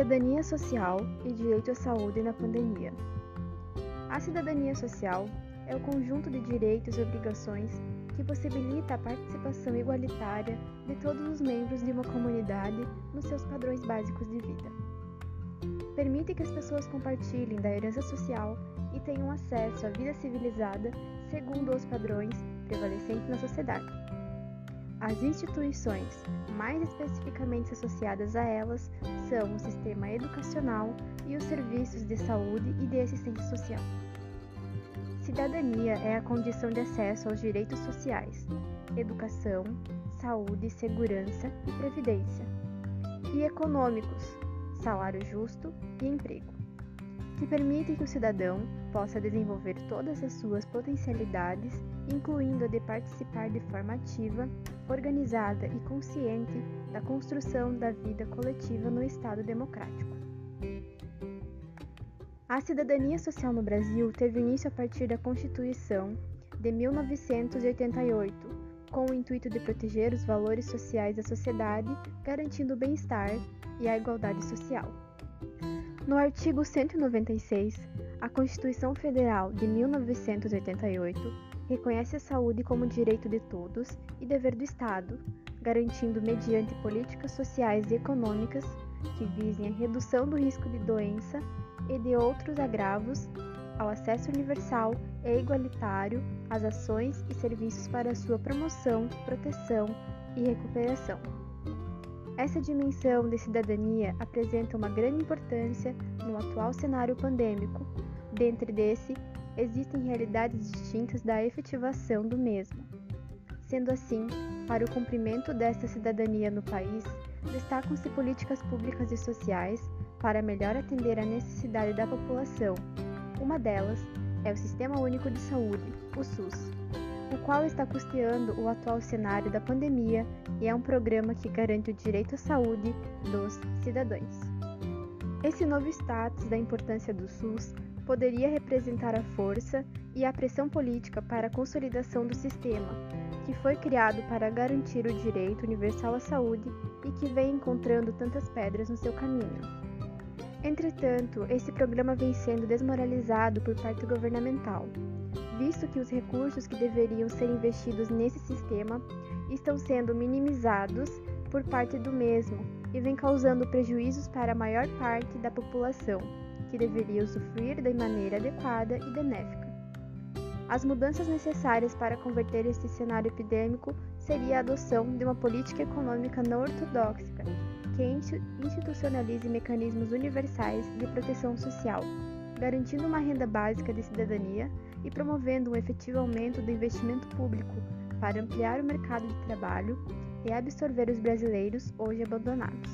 Cidadania social e direito à saúde na pandemia. A cidadania social é o conjunto de direitos e obrigações que possibilita a participação igualitária de todos os membros de uma comunidade nos seus padrões básicos de vida. Permite que as pessoas compartilhem da herança social e tenham acesso à vida civilizada segundo os padrões prevalecentes na sociedade. As instituições mais especificamente associadas a elas são o sistema educacional e os serviços de saúde e de assistência social. Cidadania é a condição de acesso aos direitos sociais, educação, saúde, segurança e previdência, e econômicos, salário justo e emprego, que permitem que o cidadão possa desenvolver todas as suas potencialidades incluindo a de participar de forma ativa, organizada e consciente da construção da vida coletiva no Estado democrático. A cidadania social no Brasil teve início a partir da Constituição de 1988, com o intuito de proteger os valores sociais da sociedade, garantindo o bem-estar e a igualdade social. No artigo 196, a Constituição Federal de 1988 reconhece a saúde como direito de todos e dever do Estado, garantindo mediante políticas sociais e econômicas que visem a redução do risco de doença e de outros agravos ao acesso universal e igualitário às ações e serviços para sua promoção, proteção e recuperação. Essa dimensão de cidadania apresenta uma grande importância no atual cenário pandêmico, dentre desse existem realidades distintas da efetivação do mesmo. Sendo assim, para o cumprimento desta cidadania no país, destacam-se políticas públicas e sociais para melhor atender à necessidade da população. Uma delas é o Sistema Único de Saúde, o SUS, o qual está custeando o atual cenário da pandemia e é um programa que garante o direito à saúde dos cidadãos. Esse novo status da importância do SUS poderia representar a força e a pressão política para a consolidação do sistema, que foi criado para garantir o direito universal à saúde e que vem encontrando tantas pedras no seu caminho. Entretanto, esse programa vem sendo desmoralizado por parte governamental, visto que os recursos que deveriam ser investidos nesse sistema estão sendo minimizados por parte do mesmo e vem causando prejuízos para a maior parte da população que deveria usufruir de maneira adequada e benéfica. As mudanças necessárias para converter este cenário epidêmico seria a adoção de uma política econômica não ortodoxa, que institucionalize mecanismos universais de proteção social, garantindo uma renda básica de cidadania e promovendo um efetivo aumento do investimento público para ampliar o mercado de trabalho e absorver os brasileiros hoje abandonados.